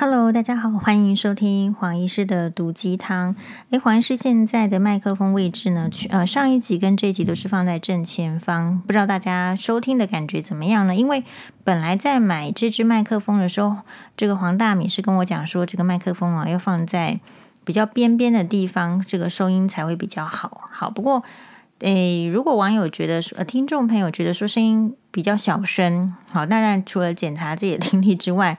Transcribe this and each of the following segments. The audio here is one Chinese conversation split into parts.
Hello，大家好，欢迎收听黄医师的毒鸡汤。诶，黄医师现在的麦克风位置呢？去呃，上一集跟这一集都是放在正前方，不知道大家收听的感觉怎么样呢？因为本来在买这支麦克风的时候，这个黄大米是跟我讲说，这个麦克风啊要放在比较边边的地方，这个收音才会比较好。好，不过诶，如果网友觉得说，呃，听众朋友觉得说声音比较小声，好，当然除了检查自己的听力之外。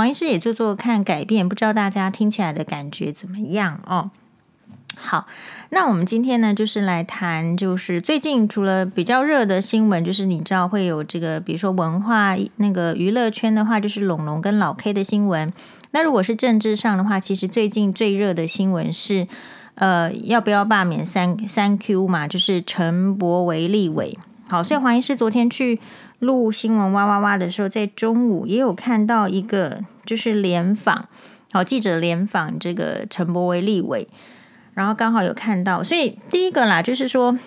黄医师也做做看改变，不知道大家听起来的感觉怎么样哦？好，那我们今天呢，就是来谈，就是最近除了比较热的新闻，就是你知道会有这个，比如说文化那个娱乐圈的话，就是龙龙跟老 K 的新闻。那如果是政治上的话，其实最近最热的新闻是，呃，要不要罢免三三 Q 嘛？就是陈柏惟立委。好，所以黄医师昨天去。录新闻哇哇哇的时候，在中午也有看到一个，就是联访，好记者联访这个陈柏惟立委，然后刚好有看到，所以第一个啦，就是说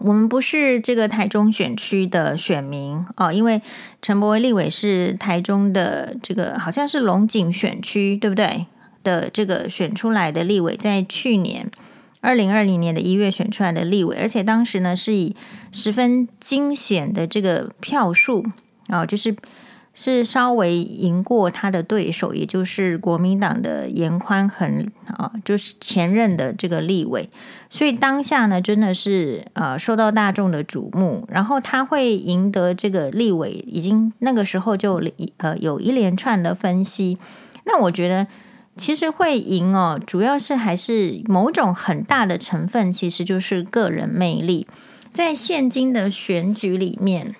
我们不是这个台中选区的选民哦，因为陈柏惟立委是台中的这个好像是龙井选区，对不对？的这个选出来的立委，在去年。二零二零年的一月选出来的立委，而且当时呢是以十分惊险的这个票数啊，就是是稍微赢过他的对手，也就是国民党的严宽恒啊，就是前任的这个立委，所以当下呢真的是呃受到大众的瞩目，然后他会赢得这个立委，已经那个时候就呃有一连串的分析，那我觉得。其实会赢哦，主要是还是某种很大的成分，其实就是个人魅力。在现今的选举里面，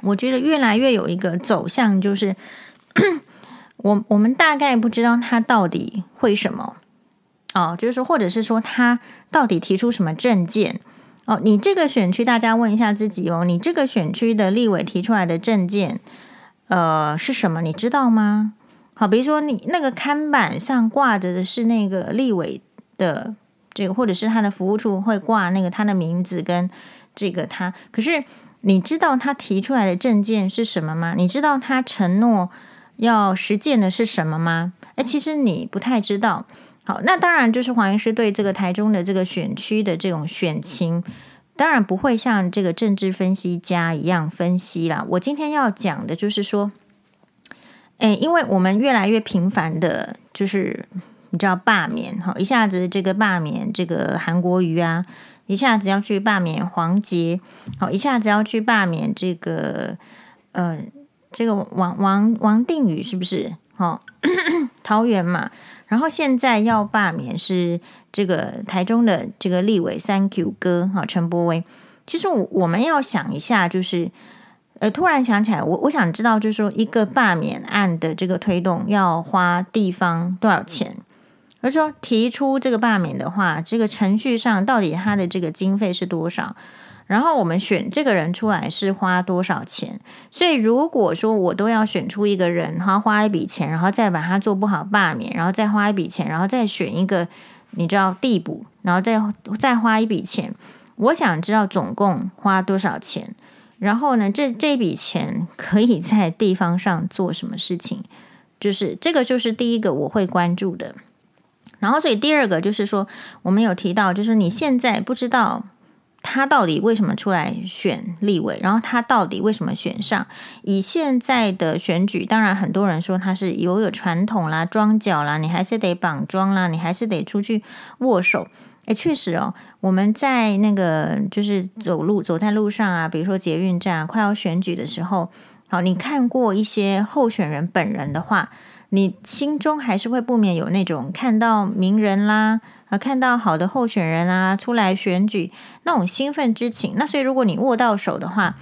我觉得越来越有一个走向，就是 我我们大概不知道他到底会什么哦，就是说，或者是说他到底提出什么政见哦。你这个选区，大家问一下自己哦，你这个选区的立委提出来的政见，呃，是什么？你知道吗？好，比如说你那个看板上挂着的是那个立委的这个，或者是他的服务处会挂那个他的名字跟这个他。可是你知道他提出来的政见是什么吗？你知道他承诺要实践的是什么吗？哎，其实你不太知道。好，那当然就是黄医师对这个台中的这个选区的这种选情，当然不会像这个政治分析家一样分析啦。我今天要讲的就是说。诶，因为我们越来越频繁的，就是你知道罢免哈，一下子这个罢免这个韩国瑜啊，一下子要去罢免黄捷，好，一下子要去罢免这个呃这个王王王定宇是不是？好，桃园嘛，然后现在要罢免是这个台中的这个立委，Thank you 哥哈陈柏威，其实我我们要想一下，就是。呃，突然想起来，我我想知道，就是说一个罢免案的这个推动要花地方多少钱？而说提出这个罢免的话，这个程序上到底他的这个经费是多少？然后我们选这个人出来是花多少钱？所以如果说我都要选出一个人，然后花一笔钱，然后再把他做不好罢免，然后再花一笔钱，然后再选一个你知道递补，然后再再花一笔钱，我想知道总共花多少钱。然后呢，这这笔钱可以在地方上做什么事情？就是这个，就是第一个我会关注的。然后，所以第二个就是说，我们有提到，就是你现在不知道他到底为什么出来选立委，然后他到底为什么选上？以现在的选举，当然很多人说他是有有传统啦、装脚啦，你还是得绑桩啦，你还是得出去握手。诶，确实哦，我们在那个就是走路走在路上啊，比如说捷运站快要选举的时候，好，你看过一些候选人本人的话，你心中还是会不免有那种看到名人啦，啊，看到好的候选人啊出来选举那种兴奋之情。那所以如果你握到手的话，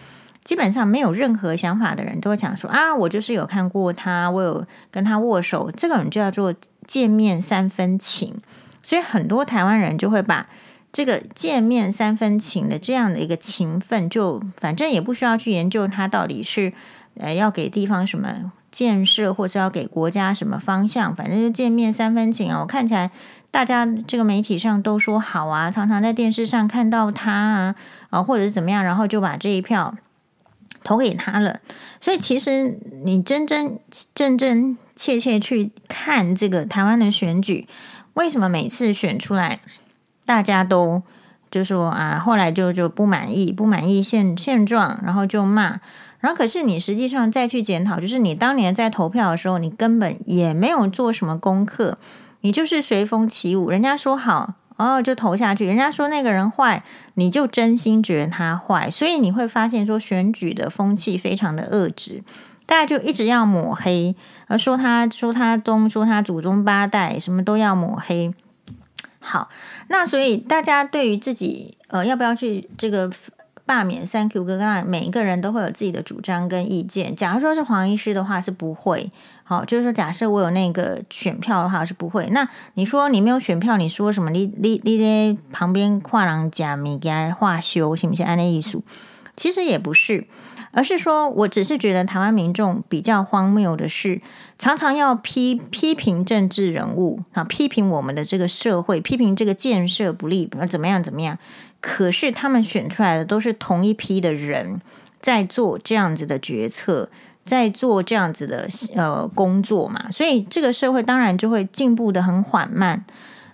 基本上没有任何想法的人都会讲说啊，我就是有看过他，我有跟他握手，这个人就叫做见面三分情。所以很多台湾人就会把这个见面三分情的这样的一个情分，就反正也不需要去研究他到底是呃要给地方什么建设，或是要给国家什么方向，反正就见面三分情啊。我看起来大家这个媒体上都说好啊，常常在电视上看到他啊啊，或者是怎么样，然后就把这一票 投给他了。所以其实你真真正正切切去看这个台湾的选举，为什么每次选出来，大家都就说啊，后来就就不满意，不满意现现状，然后就骂。然后可是你实际上再去检讨，就是你当年在投票的时候，你根本也没有做什么功课，你就是随风起舞，人家说好。哦，就投下去。人家说那个人坏，你就真心觉得他坏，所以你会发现说选举的风气非常的恶质，大家就一直要抹黑，而说他说他东说他祖宗八代，什么都要抹黑。好，那所以大家对于自己呃要不要去这个罢免三 Q 哥，刚每一个人都会有自己的主张跟意见。假如说是黄医师的话，是不会。好，就是说，假设我有那个选票的话，是不会。那你说你没有选票，你说什么？你你你在旁边跨栏假米给他画修，行不行？按那艺术，其实也不是，而是说我只是觉得台湾民众比较荒谬的是，常常要批批评政治人物啊，批评我们的这个社会，批评这个建设不利，怎么样怎么样。可是他们选出来的都是同一批的人在做这样子的决策。在做这样子的呃工作嘛，所以这个社会当然就会进步得很缓慢。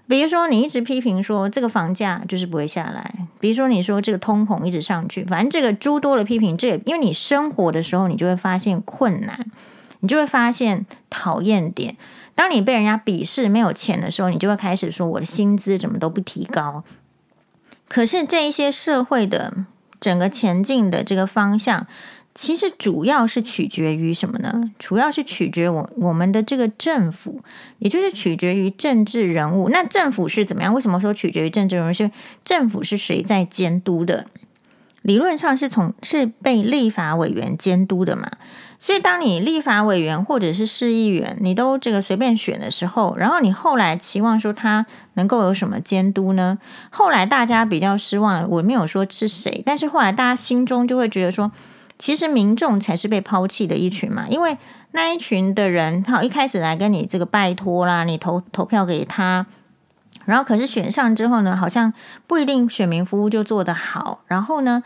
比如说，你一直批评说这个房价就是不会下来；比如说，你说这个通膨一直上去，反正这个诸多的批评，这也因为你生活的时候，你就会发现困难，你就会发现讨厌点。当你被人家鄙视没有钱的时候，你就会开始说我的薪资怎么都不提高。可是这一些社会的整个前进的这个方向。其实主要是取决于什么呢？主要是取决于我我们的这个政府，也就是取决于政治人物。那政府是怎么样？为什么说取决于政治人物？是政府是谁在监督的？理论上是从是被立法委员监督的嘛。所以当你立法委员或者是市议员，你都这个随便选的时候，然后你后来期望说他能够有什么监督呢？后来大家比较失望了。我没有说是谁，但是后来大家心中就会觉得说。其实民众才是被抛弃的一群嘛，因为那一群的人，他一开始来跟你这个拜托啦，你投投票给他，然后可是选上之后呢，好像不一定选民服务就做得好，然后呢，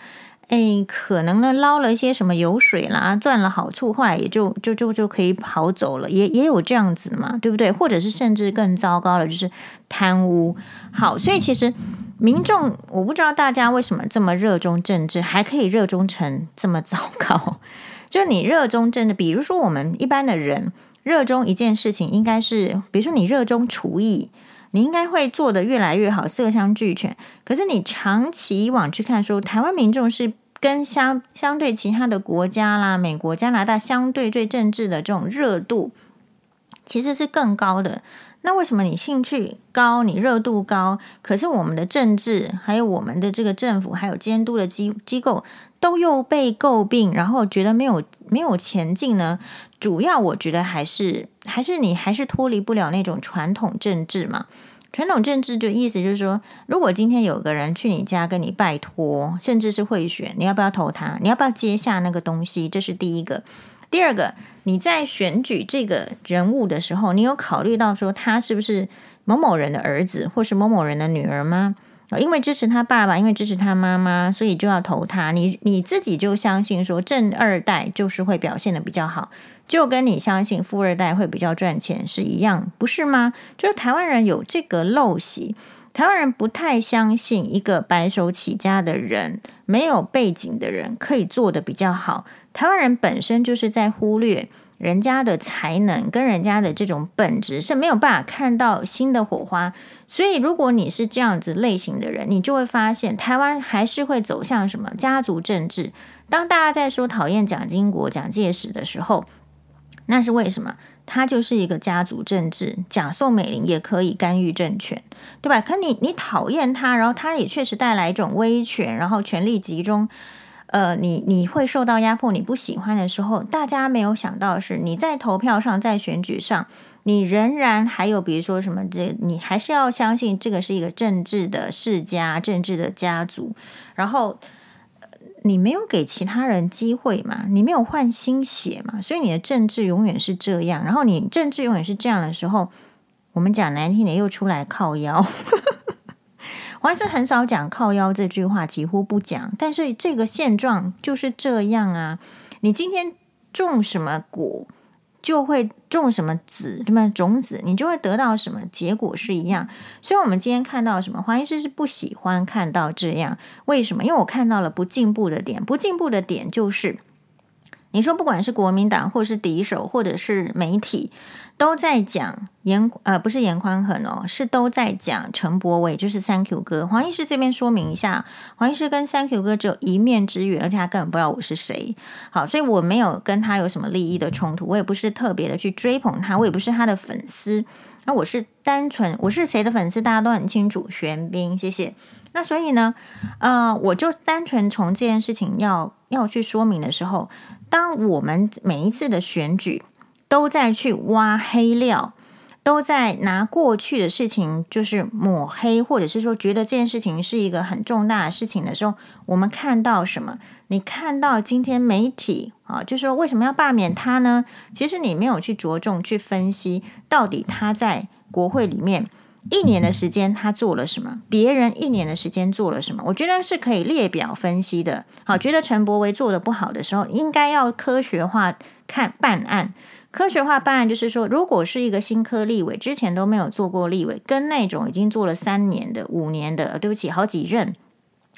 诶，可能呢捞了一些什么油水啦，赚了好处，后来也就就就就可以跑走了，也也有这样子嘛，对不对？或者是甚至更糟糕的，就是贪污。好，所以其实。民众，我不知道大家为什么这么热衷政治，还可以热衷成这么糟糕。就你热衷政治，比如说我们一般的人热衷一件事情，应该是，比如说你热衷厨艺，你应该会做得越来越好，色香俱全。可是你长期以往去看说，说台湾民众是跟相相对其他的国家啦，美国、加拿大相对对政治的这种热度，其实是更高的。那为什么你兴趣高，你热度高，可是我们的政治，还有我们的这个政府，还有监督的机机构，都又被诟病，然后觉得没有没有前进呢？主要我觉得还是还是你还是脱离不了那种传统政治嘛。传统政治就意思就是说，如果今天有个人去你家跟你拜托，甚至是贿选，你要不要投他？你要不要接下那个东西？这是第一个。第二个，你在选举这个人物的时候，你有考虑到说他是不是某某人的儿子，或是某某人的女儿吗？因为支持他爸爸，因为支持他妈妈，所以就要投他。你你自己就相信说正二代就是会表现得比较好，就跟你相信富二代会比较赚钱是一样，不是吗？就是台湾人有这个陋习。台湾人不太相信一个白手起家的人，没有背景的人可以做得比较好。台湾人本身就是在忽略人家的才能跟人家的这种本质，是没有办法看到新的火花。所以，如果你是这样子类型的人，你就会发现台湾还是会走向什么家族政治。当大家在说讨厌蒋经国、蒋介石的时候，那是为什么？他就是一个家族政治，蒋宋美龄也可以干预政权，对吧？可你你讨厌他，然后他也确实带来一种威权，然后权力集中，呃，你你会受到压迫，你不喜欢的时候，大家没有想到的是，你在投票上，在选举上，你仍然还有比如说什么这，你还是要相信这个是一个政治的世家，政治的家族，然后。你没有给其他人机会嘛？你没有换新血嘛？所以你的政治永远是这样。然后你政治永远是这样的时候，我们讲难听点又出来靠腰。我还是很少讲靠腰这句话，几乎不讲。但是这个现状就是这样啊！你今天种什么果，就会种什么籽，对吗？种子，你就会得到什么结果是一样。所以，我们今天看到什么？黄医师是不喜欢看到这样。为什么？因为我看到了不进步的点。不进步的点就是。你说，不管是国民党，或是敌手，或者是媒体，都在讲严呃，不是严宽恒哦，是都在讲陈柏伟，就是三 Q 哥。黄医师这边说明一下，黄医师跟三 Q 哥只有一面之缘，而且他根本不知道我是谁。好，所以我没有跟他有什么利益的冲突，我也不是特别的去追捧他，我也不是他的粉丝。那我是单纯，我是谁的粉丝，大家都很清楚。玄彬，谢谢。那所以呢，呃，我就单纯从这件事情要要去说明的时候。当我们每一次的选举都在去挖黑料，都在拿过去的事情就是抹黑，或者是说觉得这件事情是一个很重大的事情的时候，我们看到什么？你看到今天媒体啊，就是说为什么要罢免他呢？其实你没有去着重去分析到底他在国会里面。一年的时间，他做了什么？别人一年的时间做了什么？我觉得是可以列表分析的。好，觉得陈柏维做的不好的时候，应该要科学化看办案。科学化办案就是说，如果是一个新科立委，之前都没有做过立委，跟那种已经做了三年的、五年的，对不起，好几任，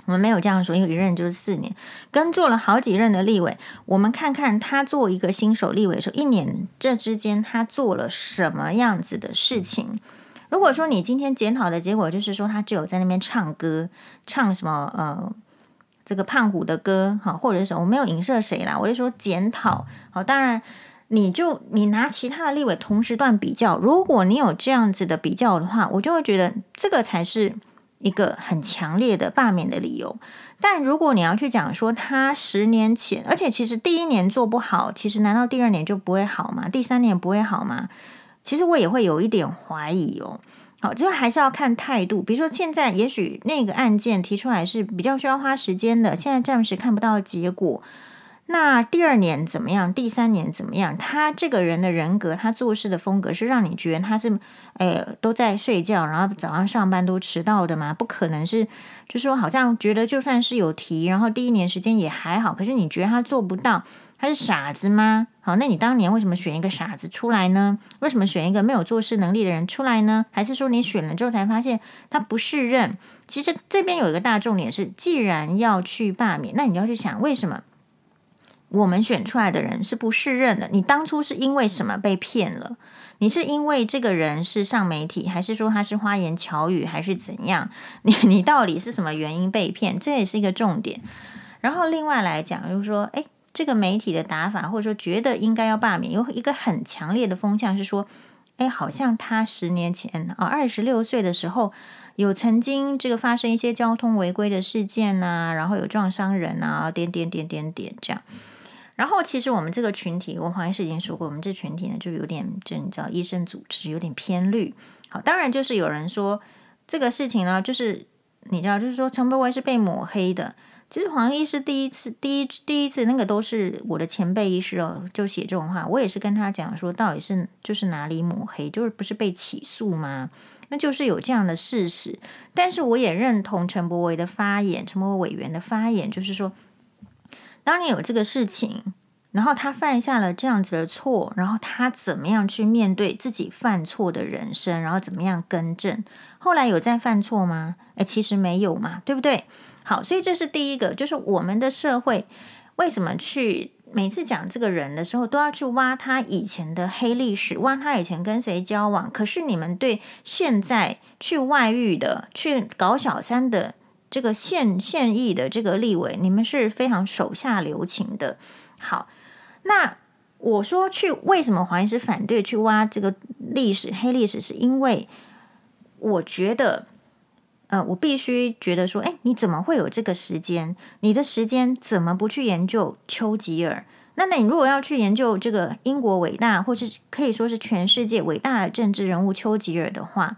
我们没有这样说，因为一任就是四年，跟做了好几任的立委，我们看看他做一个新手立委的时候，一年这之间他做了什么样子的事情。如果说你今天检讨的结果就是说他只有在那边唱歌，唱什么呃这个胖虎的歌哈，或者是什么我没有影射谁啦，我就说检讨好，当然你就你拿其他的立委同时段比较，如果你有这样子的比较的话，我就会觉得这个才是一个很强烈的罢免的理由。但如果你要去讲说他十年前，而且其实第一年做不好，其实难道第二年就不会好吗？第三年不会好吗？其实我也会有一点怀疑哦，好，就还是要看态度。比如说现在，也许那个案件提出来是比较需要花时间的，现在暂时看不到结果。那第二年怎么样？第三年怎么样？他这个人的人格，他做事的风格是让你觉得他是，诶，都在睡觉，然后早上上班都迟到的吗？不可能是，就是说好像觉得就算是有提，然后第一年时间也还好，可是你觉得他做不到。他是傻子吗？好，那你当年为什么选一个傻子出来呢？为什么选一个没有做事能力的人出来呢？还是说你选了之后才发现他不适任？其实这边有一个大重点是，既然要去罢免，那你要去想为什么我们选出来的人是不适任的？你当初是因为什么被骗了？你是因为这个人是上媒体，还是说他是花言巧语，还是怎样？你你到底是什么原因被骗？这也是一个重点。然后另外来讲，就是说，诶。这个媒体的打法，或者说觉得应该要罢免，有一个很强烈的风向是说，哎，好像他十年前啊，二十六岁的时候，有曾经这个发生一些交通违规的事件呐，然后有撞伤人啊，点点点点点这样。然后其实我们这个群体，我黄医师已经说过，我们这群体呢就有点，这你知道，医生组织有点偏绿。好，当然就是有人说这个事情呢，就是你知道，就是说陈柏维是被抹黑的。其实黄医师第一次、第一第一次那个都是我的前辈医师哦，就写这种话。我也是跟他讲说，到底是就是哪里抹黑，就是不是被起诉吗？那就是有这样的事实。但是我也认同陈柏惟的发言，陈柏惟委员的发言，就是说，当你有这个事情，然后他犯下了这样子的错，然后他怎么样去面对自己犯错的人生，然后怎么样更正？后来有再犯错吗？诶，其实没有嘛，对不对？好，所以这是第一个，就是我们的社会为什么去每次讲这个人的时候，都要去挖他以前的黑历史，挖他以前跟谁交往。可是你们对现在去外遇的、去搞小三的这个现现役的这个立委，你们是非常手下留情的。好，那我说去为什么黄医师反对去挖这个历史黑历史，是因为我觉得。呃，我必须觉得说，哎，你怎么会有这个时间？你的时间怎么不去研究丘吉尔？那那你如果要去研究这个英国伟大，或是可以说是全世界伟大的政治人物丘吉尔的话，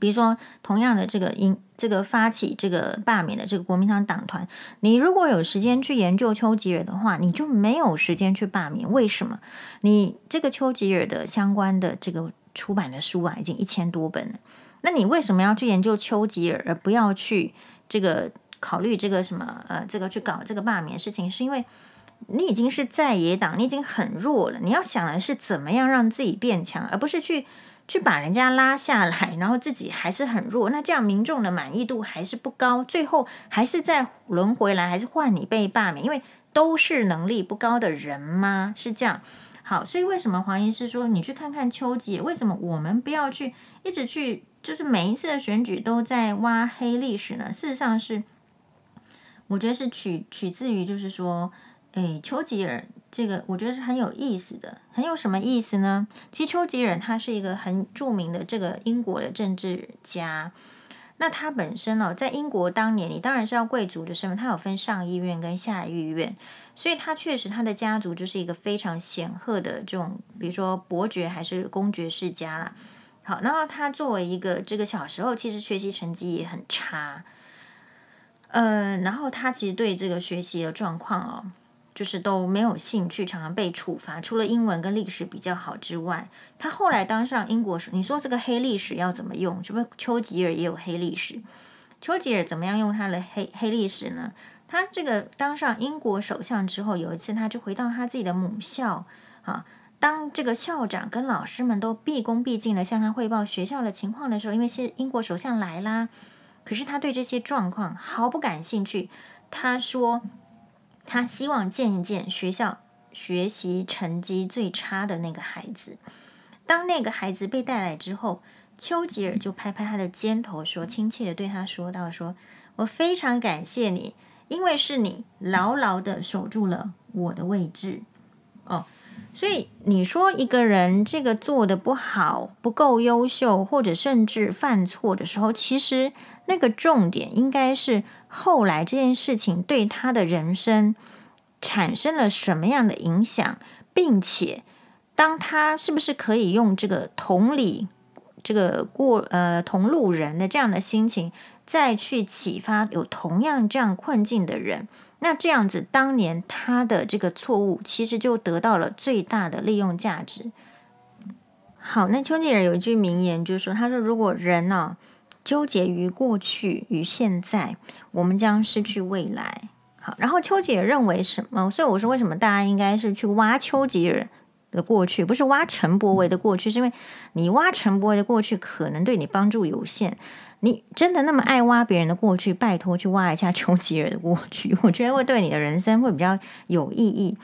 比如说同样的这个英这个发起这个罢免的这个国民党党团，你如果有时间去研究丘吉尔的话，你就没有时间去罢免。为什么？你这个丘吉尔的相关的这个出版的书啊，已经一千多本了。那你为什么要去研究丘吉尔，而不要去这个考虑这个什么呃，这个去搞这个罢免事情？是因为你已经是在野党，你已经很弱了。你要想的是怎么样让自己变强，而不是去 去把人家拉下来，然后自己还是很弱。那这样民众的满意度还是不高，最后还是再轮回来，还是换你被罢免，因为都是能力不高的人吗？是这样。好，所以为什么黄医师说你去看看邱吉尔？为什么我们不要去一直去，就是每一次的选举都在挖黑历史呢？事实上是，我觉得是取取自于就是说。哎，丘吉尔这个我觉得是很有意思的，很有什么意思呢？其实丘吉尔他是一个很著名的这个英国的政治家。那他本身哦，在英国当年，你当然是要贵族的身份，他有分上议院跟下议院，所以他确实他的家族就是一个非常显赫的这种，比如说伯爵还是公爵世家啦。好，然后他作为一个这个小时候，其实学习成绩也很差，嗯、呃，然后他其实对这个学习的状况哦。就是都没有兴趣，常常被处罚。除了英文跟历史比较好之外，他后来当上英国首，你说这个黑历史要怎么用？是不是丘吉尔也有黑历史？丘吉尔怎么样用他的黑黑历史呢？他这个当上英国首相之后，有一次他就回到他自己的母校啊，当这个校长跟老师们都毕恭毕敬的向他汇报学校的情况的时候，因为是英国首相来啦，可是他对这些状况毫不感兴趣。他说。他希望见一见学校学习成绩最差的那个孩子。当那个孩子被带来之后，丘吉尔就拍拍他的肩头，说：“亲切的对他说道：‘说我非常感谢你，因为是你牢牢的守住了我的位置。’哦，所以你说一个人这个做的不好、不够优秀，或者甚至犯错的时候，其实那个重点应该是。”后来这件事情对他的人生产生了什么样的影响，并且当他是不是可以用这个同理这个过呃同路人的这样的心情，再去启发有同样这样困境的人，那这样子当年他的这个错误其实就得到了最大的利用价值。好，那丘吉尔有一句名言，就是说，他说如果人呢，纠结于过去与现在，我们将失去未来。好，然后丘吉尔认为什么？所以我说，为什么大家应该是去挖丘吉尔的过去，不是挖陈柏惟的过去？是因为你挖陈柏惟的过去，可能对你帮助有限。你真的那么爱挖别人的过去，拜托去挖一下丘吉尔的过去，我觉得会对你的人生会比较有意义。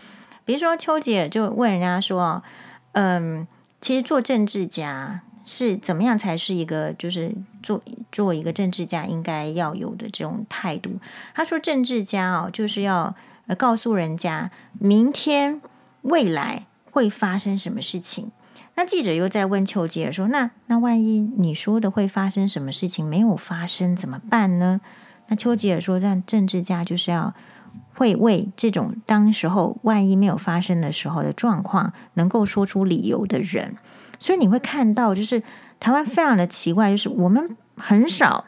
比如说，丘吉尔就问人家说：“嗯，其实做政治家。”是怎么样才是一个就是做做一个政治家应该要有的这种态度？他说，政治家哦，就是要告诉人家明天未来会发生什么事情。那记者又在问丘吉尔说：“那那万一你说的会发生什么事情没有发生怎么办呢？”那丘吉尔说：“让政治家就是要会为这种当时候万一没有发生的时候的状况，能够说出理由的人。”所以你会看到，就是台湾非常的奇怪，就是我们很少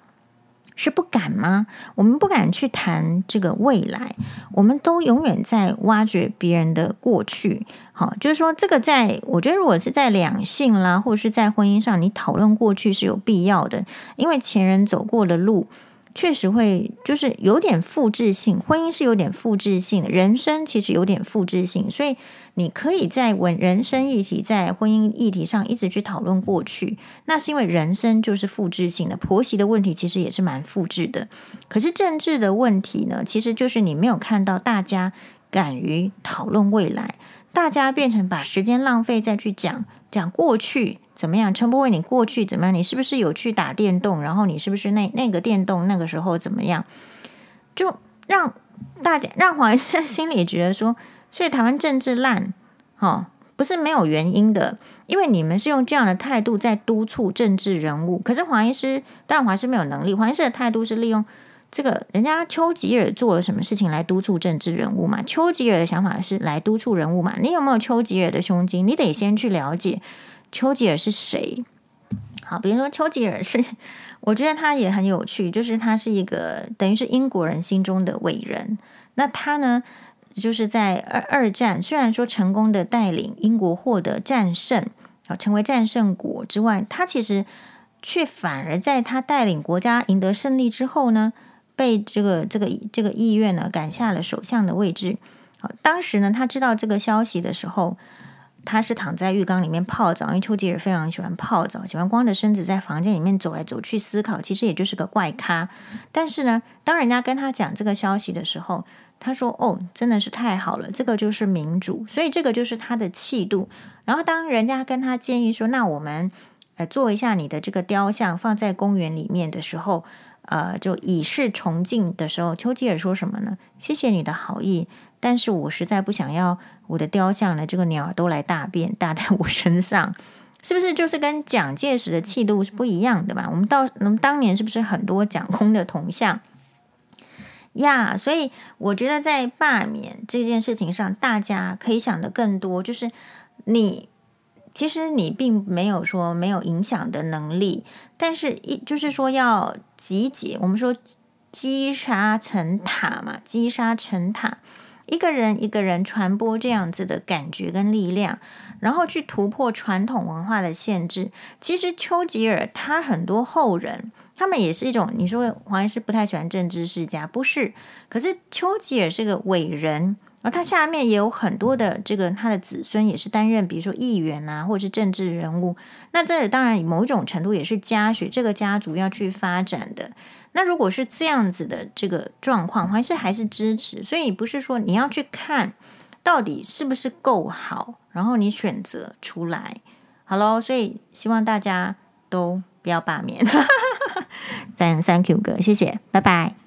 是不敢吗？我们不敢去谈这个未来，我们都永远在挖掘别人的过去。好，就是说这个在我觉得，如果是在两性啦，或者是在婚姻上，你讨论过去是有必要的，因为前人走过的路。确实会，就是有点复制性。婚姻是有点复制性，人生其实有点复制性，所以你可以在问人生议题，在婚姻议题上一直去讨论过去，那是因为人生就是复制性的。婆媳的问题其实也是蛮复制的，可是政治的问题呢，其实就是你没有看到大家敢于讨论未来，大家变成把时间浪费再去讲讲过去。怎么样？陈柏惟，你过去怎么样？你是不是有去打电动？然后你是不是那那个电动那个时候怎么样？就让大家让黄医师心里觉得说，所以台湾政治烂，哦，不是没有原因的，因为你们是用这样的态度在督促政治人物。可是黄医师，当然黄医师没有能力，黄医师的态度是利用这个人家丘吉尔做了什么事情来督促政治人物嘛？丘吉尔的想法是来督促人物嘛？你有没有丘吉尔的胸襟？你得先去了解。丘吉尔是谁？好，比如说丘吉尔是，我觉得他也很有趣，就是他是一个等于是英国人心中的伟人。那他呢，就是在二二战虽然说成功的带领英国获得战胜，啊，成为战胜国之外，他其实却反而在他带领国家赢得胜利之后呢，被这个这个这个议院呢赶下了首相的位置。好，当时呢，他知道这个消息的时候，他是躺在浴缸里面泡澡，因为丘吉尔非常喜欢泡澡，喜欢光着身子在房间里面走来走去思考，其实也就是个怪咖。但是呢，当人家跟他讲这个消息的时候，他说：“哦，真的是太好了，这个就是民主，所以这个就是他的气度。”然后当人家跟他建议说：“那我们呃做一下你的这个雕像，放在公园里面的时候，呃，就以示崇敬的时候，丘吉尔说什么呢？谢谢你的好意，但是我实在不想要我的雕像呢，这个鸟都来大便大在我身上，是不是？就是跟蒋介石的气度是不一样的嘛？我们到我们当年是不是很多蒋公的铜像？”呀所以我觉得在罢免这件事情上，大家可以想的更多。就是你其实你并没有说没有影响的能力，但是一就是说要集结。我们说积沙成塔嘛，积沙成塔，一个人一个人传播这样子的感觉跟力量，然后去突破传统文化的限制。其实丘吉尔他很多后人。他们也是一种，你说黄医师不太喜欢政治世家，不是？可是丘吉尔是个伟人，而他下面也有很多的这个他的子孙也是担任，比如说议员啊，或者是政治人物。那这当然某一种程度也是家学，这个家族要去发展的。那如果是这样子的这个状况，还是还是支持。所以不是说你要去看到底是不是够好，然后你选择出来。好喽，所以希望大家都不要罢免。但 Thank you 哥，谢谢，拜拜。